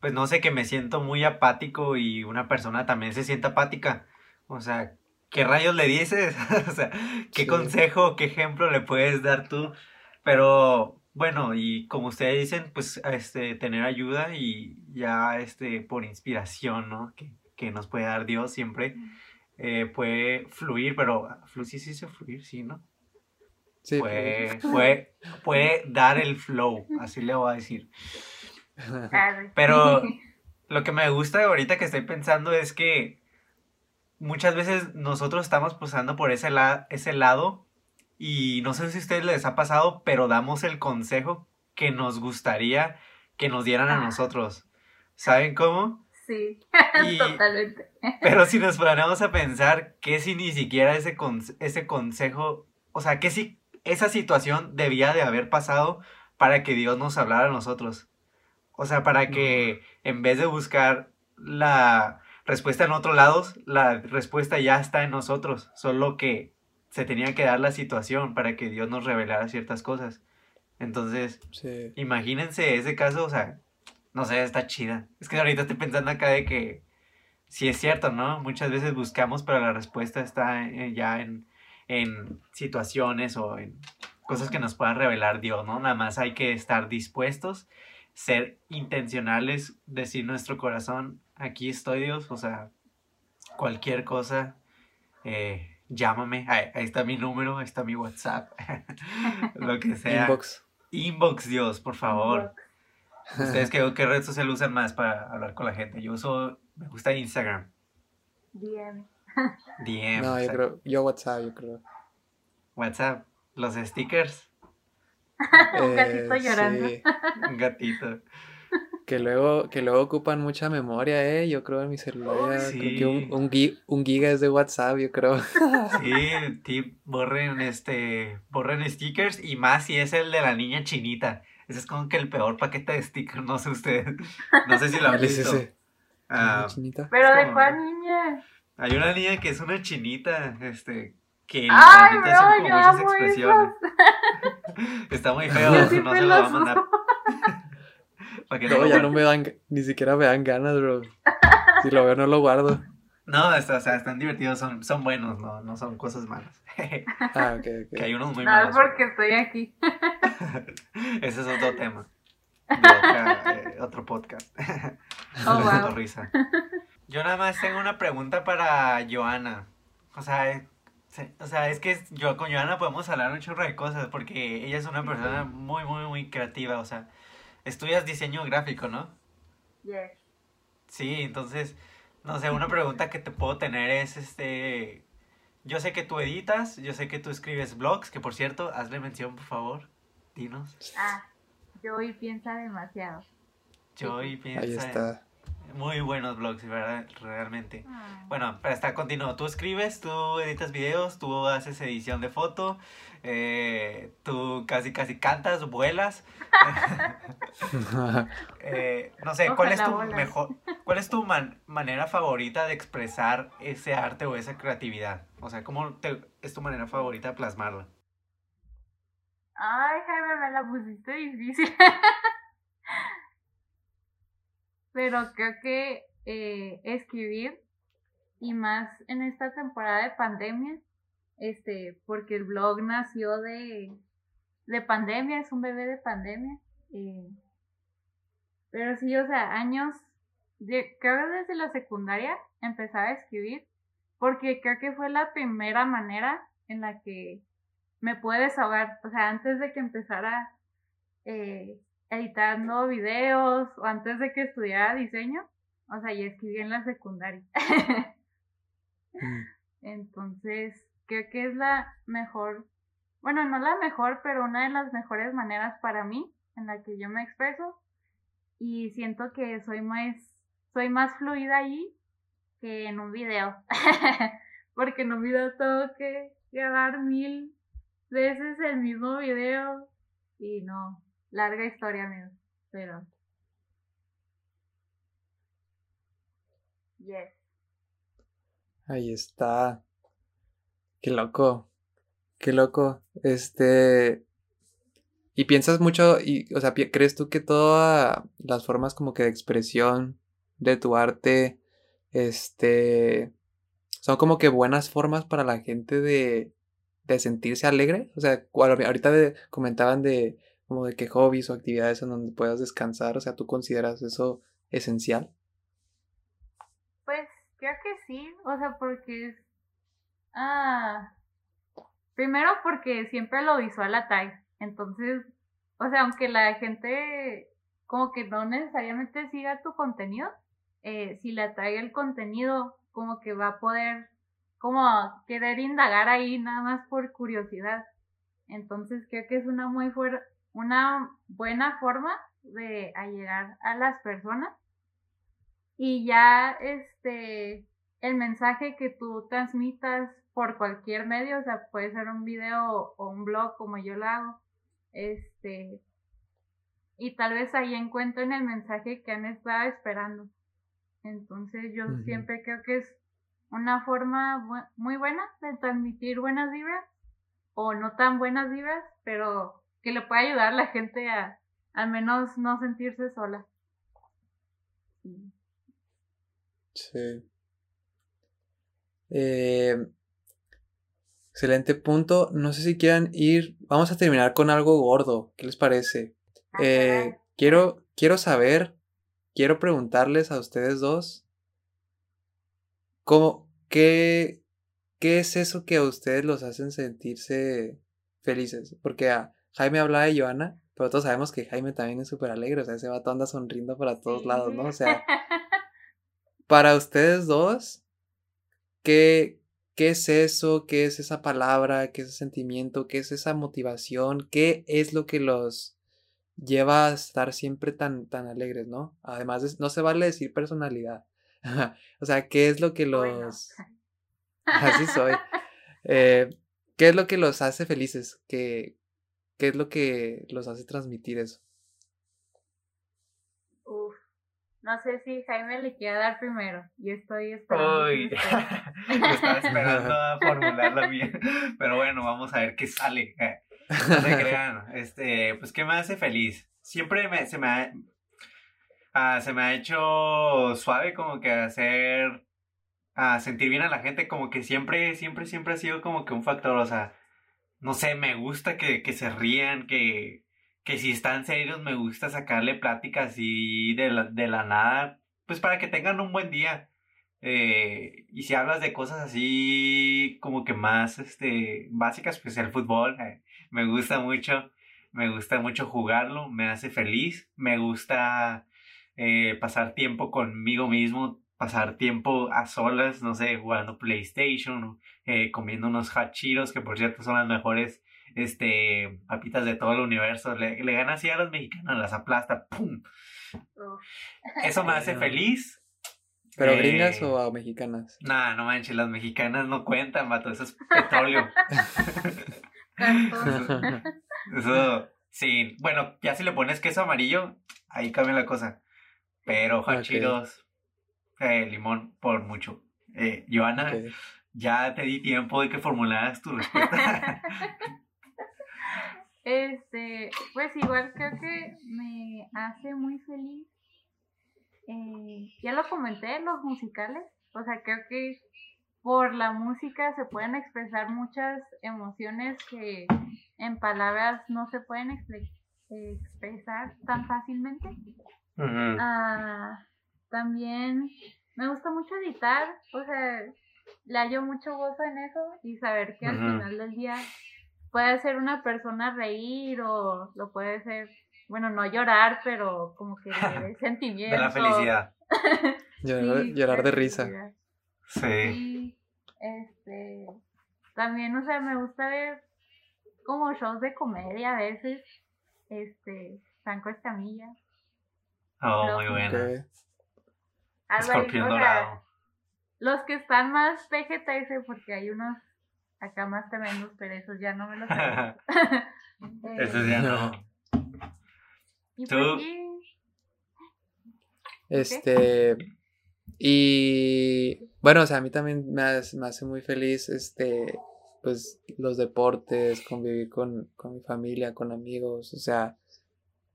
pues no sé, que me siento muy apático y una persona también se siente apática. O sea, ¿qué rayos le dices? o sea, ¿qué consejo, qué ejemplo le puedes dar tú? Pero bueno, y como ustedes dicen, pues este, tener ayuda y ya este, por inspiración, ¿no? Que, que nos puede dar Dios siempre, eh, puede fluir, pero fluir, sí, sí, sí, fluir, sí, ¿no? Sí. Puede, puede, puede dar el flow, así le voy a decir. Pero lo que me gusta ahorita que estoy pensando es que muchas veces nosotros estamos pasando por ese, ese lado y no sé si a ustedes les ha pasado, pero damos el consejo que nos gustaría que nos dieran a nosotros. ¿Saben cómo? Sí, totalmente. Pero si nos ponemos a pensar que si ni siquiera ese, ese consejo, o sea, que si esa situación debía de haber pasado para que Dios nos hablara a nosotros. O sea, para que en vez de buscar la respuesta en otros lados, la respuesta ya está en nosotros. Solo que se tenía que dar la situación para que Dios nos revelara ciertas cosas. Entonces, imagínense ese caso, o sea, no sé, está chida. Es que ahorita estoy pensando acá de que sí es cierto, ¿no? Muchas veces buscamos, pero la respuesta está ya en, en situaciones o en cosas que nos pueda revelar Dios, ¿no? Nada más hay que estar dispuestos, ser intencionales, decir nuestro corazón, aquí estoy Dios, o sea, cualquier cosa, eh, llámame, ahí, está mi número, ahí está mi WhatsApp, lo que sea. Inbox. Inbox Dios, por favor. ¿Ustedes qué, qué red social usan más para hablar con la gente? Yo uso, me gusta Instagram. DM. DM. No, yo creo, yo WhatsApp, yo creo. WhatsApp, los stickers. un gatito eh, llorando. Un gatito. Que luego, que luego ocupan mucha memoria, eh. Yo creo en mi celular. Creo que un, un, un, giga es de WhatsApp, yo creo. Sí, tip, borren este. Borren stickers y más si es el de la niña chinita. Ese es como que el peor paquete de stickers, no sé ustedes. No sé si lo han visto. Ah, Pero de cuál niña? Hay una niña que es una chinita, este, que literalmente hace como muchas expresiones. Está muy feo, no se lo va a mandar. no, ya no me dan, ni siquiera me dan ganas, bro. Si lo veo no lo guardo. No, o sea, están divertidos, son, son buenos, no, no son cosas malas. ah, ok, ok. Que hay unos muy malos. No, porque estoy aquí. Ese es otro tema. De eh, otro podcast. Oh, wow. risa. Yo nada más tengo una pregunta para Joana. O sea, eh, o sea, es que yo con Joana podemos hablar un chorro de cosas porque ella es una persona muy, muy, muy creativa. O sea, estudias diseño gráfico, ¿no? Yes. Sí, entonces, no sé, una pregunta que te puedo tener es, este, yo sé que tú editas, yo sé que tú escribes blogs, que por cierto, hazle mención, por favor, dinos. Ah, Joey piensa demasiado. Joey piensa. Ahí está. Muy buenos blogs, ¿verdad? Realmente. Ah. Bueno, para estar continuo, tú escribes, tú editas videos, tú haces edición de foto, eh, tú casi casi cantas, vuelas. Eh, no sé, ¿cuál es tu mejor, cuál es tu manera favorita de expresar ese arte o esa creatividad? O sea, ¿cómo es tu manera favorita de plasmarla? Ay, Jaime, me la pusiste difícil. Pero creo que eh, escribir y más en esta temporada de pandemia, este, porque el blog nació de, de pandemia, es un bebé de pandemia. Eh, pero sí, o sea, años, creo que desde la secundaria empezaba a escribir, porque creo que fue la primera manera en la que me pude desahogar, o sea, antes de que empezara eh, editando videos o antes de que estudiara diseño, o sea, ya escribí en la secundaria. Mm. Entonces, creo que es la mejor, bueno, no la mejor, pero una de las mejores maneras para mí en la que yo me expreso y siento que soy más, soy más fluida ahí que en un video, porque en un video tengo que grabar mil veces el mismo video y no, Larga historia, amigo. Pero. Yes. Ahí está. Qué loco. Qué loco. Este. Y piensas mucho, y, o sea, ¿crees tú que todas las formas como que de expresión de tu arte, este, son como que buenas formas para la gente de, de sentirse alegre? O sea, ahorita comentaban de como de que hobbies o actividades en donde puedas descansar, o sea, ¿tú consideras eso esencial? Pues creo que sí, o sea, porque es... Ah, primero porque siempre lo visual atrae, entonces, o sea, aunque la gente como que no necesariamente siga tu contenido, eh, si le atrae el contenido, como que va a poder como querer indagar ahí nada más por curiosidad. Entonces creo que es una muy fuerte una buena forma de llegar a las personas. Y ya este el mensaje que tú transmitas por cualquier medio, o sea, puede ser un video o un blog como yo lo hago, este, y tal vez ahí encuentren el mensaje que han estado esperando. Entonces yo siempre creo que es una forma muy buena de transmitir buenas vibras o no tan buenas vibras, pero que le puede ayudar a la gente a al menos no sentirse sola. Sí. Eh, excelente punto. No sé si quieran ir. Vamos a terminar con algo gordo. ¿Qué les parece? Eh, quiero, quiero saber, quiero preguntarles a ustedes dos. ¿Cómo, qué, qué es eso que a ustedes los hacen sentirse felices? Porque a Jaime hablaba de Joana, pero todos sabemos que Jaime también es súper alegre. O sea, ese vato anda sonriendo para todos lados, ¿no? O sea, para ustedes dos, ¿Qué, ¿Qué es eso? ¿Qué es esa palabra? ¿Qué es ese sentimiento? ¿Qué es esa motivación? ¿Qué es lo que los lleva a estar siempre tan, tan alegres, ¿no? Además, no se vale decir personalidad. o sea, ¿qué es lo que los... Así soy. Eh, ¿Qué es lo que los hace felices? ¿Qué, ¿Qué es lo que los hace transmitir eso? No sé si Jaime le quiere dar primero. Yo estoy esperando. Uy, estaba esperando a formularla bien. Pero bueno, vamos a ver qué sale. No se crean. Este, pues, ¿qué me hace feliz? Siempre me, se me ha. Ah, se me ha hecho suave como que hacer. A sentir bien a la gente, como que siempre, siempre, siempre ha sido como que un factor, o sea, no sé, me gusta que, que se rían, que, que si están serios me gusta sacarle pláticas así de la, de la nada, pues para que tengan un buen día. Eh, y si hablas de cosas así como que más este, básicas, pues el fútbol eh, me gusta mucho, me gusta mucho jugarlo, me hace feliz, me gusta eh, pasar tiempo conmigo mismo, pasar tiempo a solas, no sé, jugando PlayStation, comiendo unos hachiros, que por cierto son las mejores este, papitas de todo el universo. Le, le gana así a los mexicanos, las aplasta, ¡pum! Eso me hace feliz. ¿Pero eh, gringas o mexicanas? Nah, no manches, las mexicanas no cuentan, mato, eso es petróleo. eso, sí, bueno, ya si le pones queso amarillo, ahí cambia la cosa. Pero hachiros, eh, limón, por mucho. Eh, Joana, ya te di tiempo de que formularas tu respuesta. Este, pues igual creo que me hace muy feliz. Eh, ya lo comenté, los musicales. O sea, creo que por la música se pueden expresar muchas emociones que en palabras no se pueden expresar tan fácilmente. Ah, también me gusta mucho editar, o sea, le hallo mucho gozo en eso y saber que al final del día puede hacer una persona reír o lo puede ser, bueno, no llorar, pero como que de sentimiento. De la felicidad. llorar, de risa. Sí. Este, también, o sea, me gusta ver como shows de comedia a veces. Este, Franco Escamilla. Oh, muy bueno. Escorpión dorado. Los que están más PGTS, porque hay unos acá más tremendos, pero esos ya no me los Esos ya no. ¿Y ¿Tú? Este. Y bueno, o sea, a mí también me hace, me hace muy feliz este pues los deportes, convivir con, con mi familia, con amigos, o sea,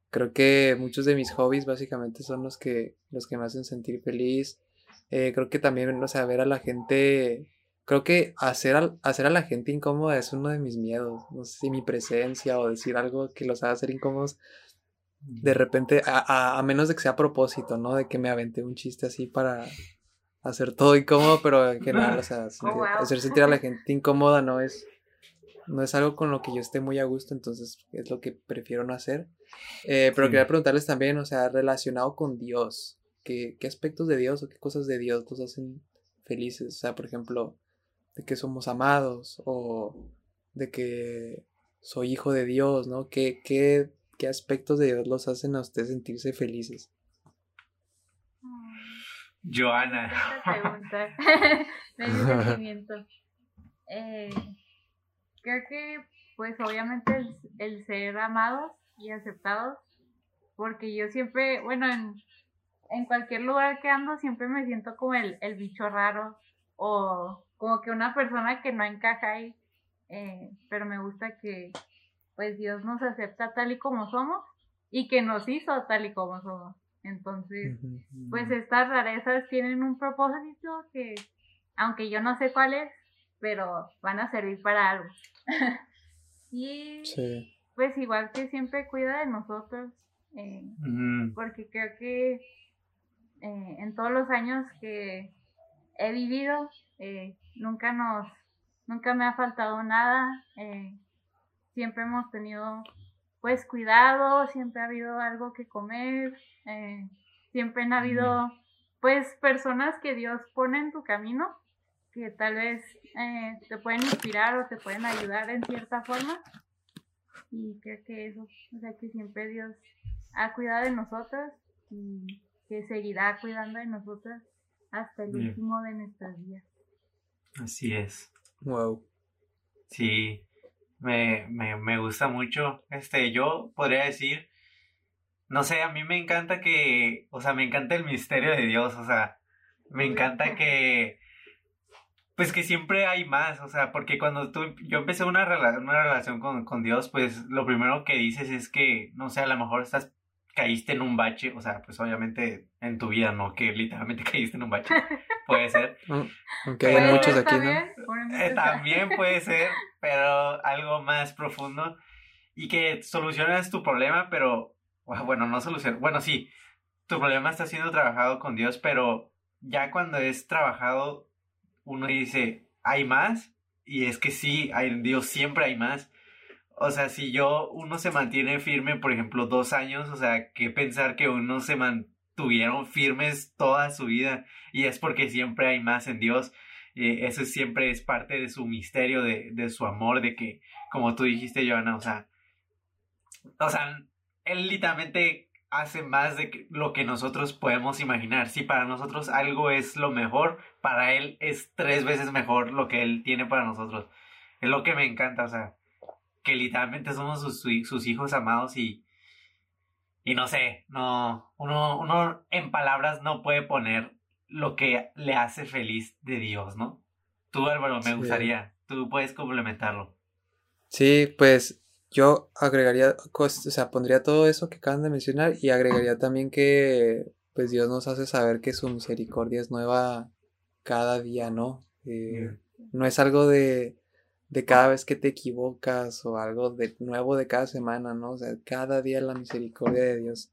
creo que muchos de mis hobbies básicamente son los que, los que me hacen sentir feliz. Eh, creo que también, o sea, ver a la gente creo que hacer a, hacer a la gente incómoda es uno de mis miedos. No sé si mi presencia o decir algo que los haga ser incómodos. De repente, a, menos de que sea a propósito, ¿no? De que me aventé un chiste así para hacer todo incómodo, pero en general, o sea, oh, hacer sentir a la gente incómoda no es, no es algo con lo que yo esté muy a gusto, entonces es lo que prefiero no hacer. Eh, pero quería preguntarles también, o sea, relacionado con Dios, ¿qué, ¿qué aspectos de Dios o qué cosas de Dios los hacen felices? O sea, por ejemplo, de que somos amados o de que soy hijo de Dios, ¿no? ¿Qué, qué, aspectos de Dios los hacen a ustedes sentirse felices? Joana. pregunta. dio sentimiento. Eh, creo que, pues obviamente el, el, ser amados y aceptados, porque yo siempre, bueno, en, en cualquier lugar que ando siempre me siento como el, el bicho raro o como que una persona que no encaja ahí, eh, pero me gusta que pues Dios nos acepta tal y como somos y que nos hizo tal y como somos. Entonces, pues estas rarezas tienen un propósito que, aunque yo no sé cuál es, pero van a servir para algo. y pues igual que siempre cuida de nosotros, eh, porque creo que eh, en todos los años que he vivido, eh, nunca nos, nunca me ha faltado nada, siempre hemos tenido pues cuidado, siempre ha habido algo que comer, siempre han habido pues personas que Dios pone en tu camino que tal vez te pueden inspirar o te pueden ayudar en cierta forma y creo que eso, o sea que siempre Dios ha cuidado de nosotras y que seguirá cuidando de nosotras hasta el último de nuestras vidas. Así es. Wow. Sí, me, me, me gusta mucho. Este, yo podría decir, no sé, a mí me encanta que, o sea, me encanta el misterio de Dios, o sea, me encanta que, pues que siempre hay más, o sea, porque cuando tú, yo empecé una, una relación con, con Dios, pues lo primero que dices es que, no sé, a lo mejor estás caíste en un bache, o sea, pues obviamente en tu vida, ¿no? Que literalmente caíste en un bache, puede ser. Aunque hay muchos aquí, ¿no? Eh, también puede ser, pero algo más profundo y que solucionas tu problema, pero, bueno, no solucionas, bueno, sí, tu problema está siendo trabajado con Dios, pero ya cuando es trabajado, uno dice, hay más, y es que sí, hay, Dios siempre hay más o sea, si yo, uno se mantiene firme, por ejemplo, dos años, o sea, que pensar que uno se mantuvieron firmes toda su vida y es porque siempre hay más en Dios. Eh, eso siempre es parte de su misterio, de, de su amor, de que, como tú dijiste, Joana, o sea, o sea, él literalmente hace más de lo que nosotros podemos imaginar. Si para nosotros algo es lo mejor, para él es tres veces mejor lo que él tiene para nosotros. Es lo que me encanta, o sea, que literalmente somos sus, hijos amados y, y no sé, no, uno, uno en palabras no puede poner lo que le hace feliz de Dios, ¿no? Tú, Álvaro, me gustaría, tú puedes complementarlo. Sí, pues yo agregaría, o sea, pondría todo eso que acaban de mencionar y agregaría también que, pues Dios nos hace saber que su misericordia es nueva cada día, ¿no? Eh, no es algo de, de cada vez que te equivocas o algo de nuevo de cada semana, ¿no? O sea, cada día la misericordia de Dios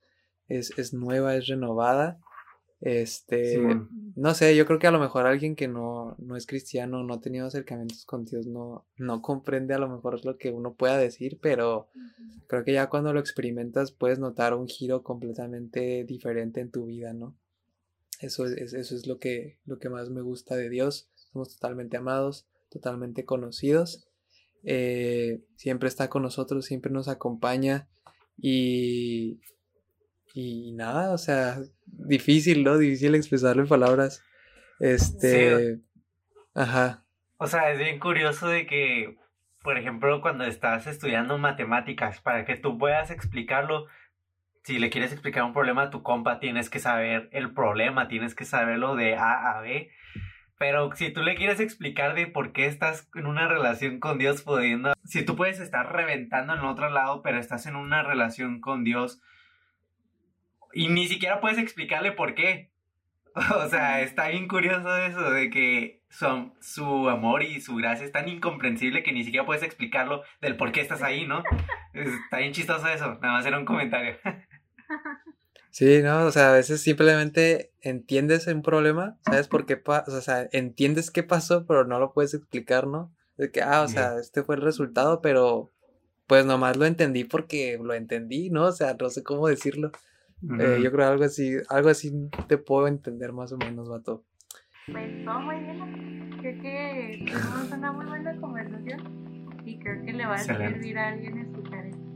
es, es nueva, es renovada. Este, no sé, yo creo que a lo mejor alguien que no, no es cristiano, no ha tenido acercamientos con Dios, no, no comprende a lo mejor lo que uno pueda decir, pero creo que ya cuando lo experimentas puedes notar un giro completamente diferente en tu vida, ¿no? Eso es, eso es lo que, lo que más me gusta de Dios. Somos totalmente amados totalmente conocidos. Eh, siempre está con nosotros, siempre nos acompaña y, y nada, o sea, difícil, ¿no? Difícil expresarlo en palabras. Este, ajá. O sea, es bien curioso de que, por ejemplo, cuando estás estudiando matemáticas, para que tú puedas explicarlo, si le quieres explicar un problema a tu compa, tienes que saber el problema, tienes que saberlo de A a B. Pero si tú le quieres explicar de por qué estás en una relación con Dios pudiendo, si tú puedes estar reventando en otro lado, pero estás en una relación con Dios y ni siquiera puedes explicarle por qué. O sea, está bien curioso eso de que su, su amor y su gracia es tan incomprensible que ni siquiera puedes explicarlo del por qué estás ahí, ¿no? Está bien chistoso eso, nada más era un comentario. Sí, no, o sea, a veces simplemente entiendes un problema, ¿sabes por qué? o sea, entiendes qué pasó, pero no lo puedes explicar, ¿no? De que, ah, o sea, este fue el resultado, pero pues nomás lo entendí porque lo entendí, ¿no? O sea, no sé cómo decirlo. Eh, yo creo algo así, algo así te puedo entender más o menos, vato. Pues todo muy bien. Creo que tuvimos una muy buena conversación y creo que le va a servir a alguien escuchar esto.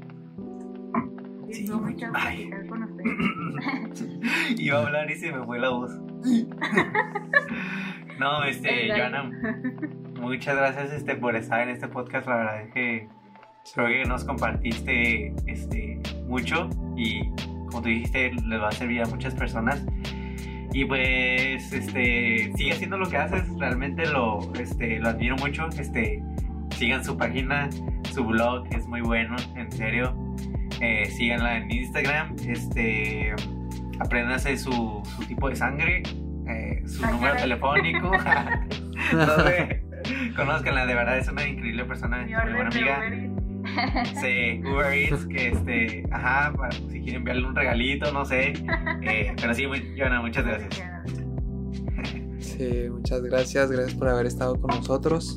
Mucho platicar con ustedes. Iba a hablar y se me fue la voz. no, este, Joana, muchas gracias este, por estar en este podcast. La verdad es que creo que nos compartiste este, mucho y como tú dijiste, les va a servir a muchas personas. Y pues, este, sigue haciendo lo que haces, realmente lo, este, lo admiro mucho. Este, sigan su página, su blog, es muy bueno, en serio. Eh, síganla en Instagram, este, apréndanse su, su tipo de sangre, eh, su número telefónico. sé, conozcanla, de verdad es una increíble persona, muy buena amiga. Sí, Uber Eats, que este, ajá, si quieren enviarle un regalito, no sé. Eh, pero sí, muy, Joana, muchas gracias. Sí, muchas gracias, gracias por haber estado con nosotros.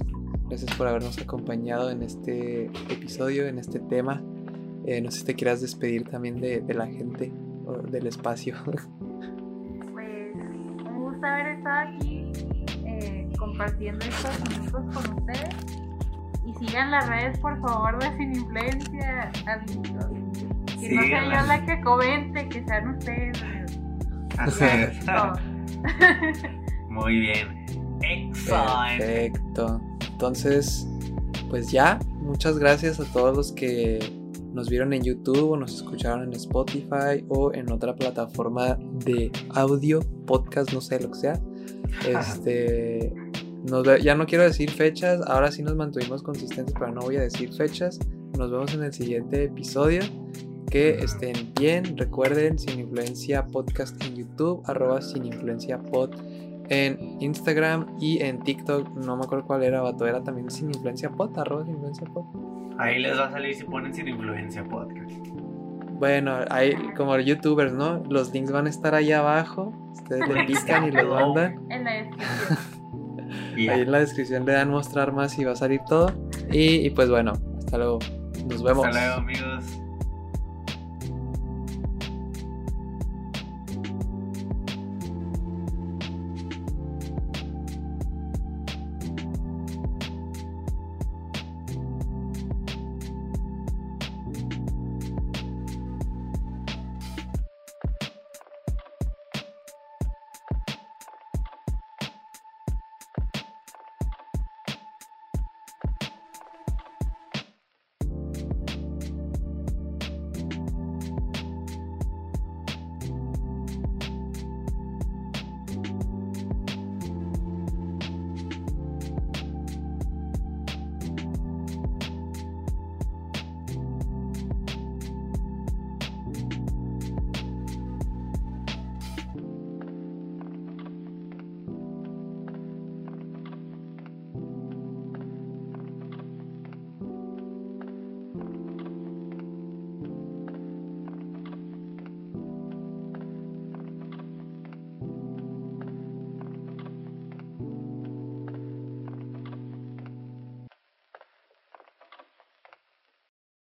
Gracias por habernos acompañado en este episodio, en este tema. Eh, no sé si te quieras despedir también de, de la gente o del espacio. Pues un gusto haber estado aquí eh, compartiendo estos minutos con ustedes. Sigan las redes, por favor, de Sin Influencia. Que no sea yo la que comente, que sean ustedes. Así es. Muy bien. Perfecto. Entonces, pues ya, muchas gracias a todos los que nos vieron en YouTube o nos escucharon en Spotify o en otra plataforma de audio, podcast, no sé lo que sea. Este, ya no quiero decir fechas, ahora sí nos mantuvimos consistentes, pero no voy a decir fechas. Nos vemos en el siguiente episodio. Que estén bien. Recuerden, Sin Influencia Podcast en YouTube, arroba Sin Influencia Pod en Instagram y en TikTok. No me acuerdo cuál era, vato. Era también Sin Influencia Pod, arroba Sin Influencia Pod. Ahí les va a salir si ponen Sin Influencia Podcast. Bueno, hay como youtubers, ¿no? Los links van a estar ahí abajo. Ustedes le pican y los mandan. En la descripción. Ahí en la descripción le dan mostrar más y va a salir todo. Y, y pues bueno, hasta luego. Nos vemos. Hasta luego, amigos.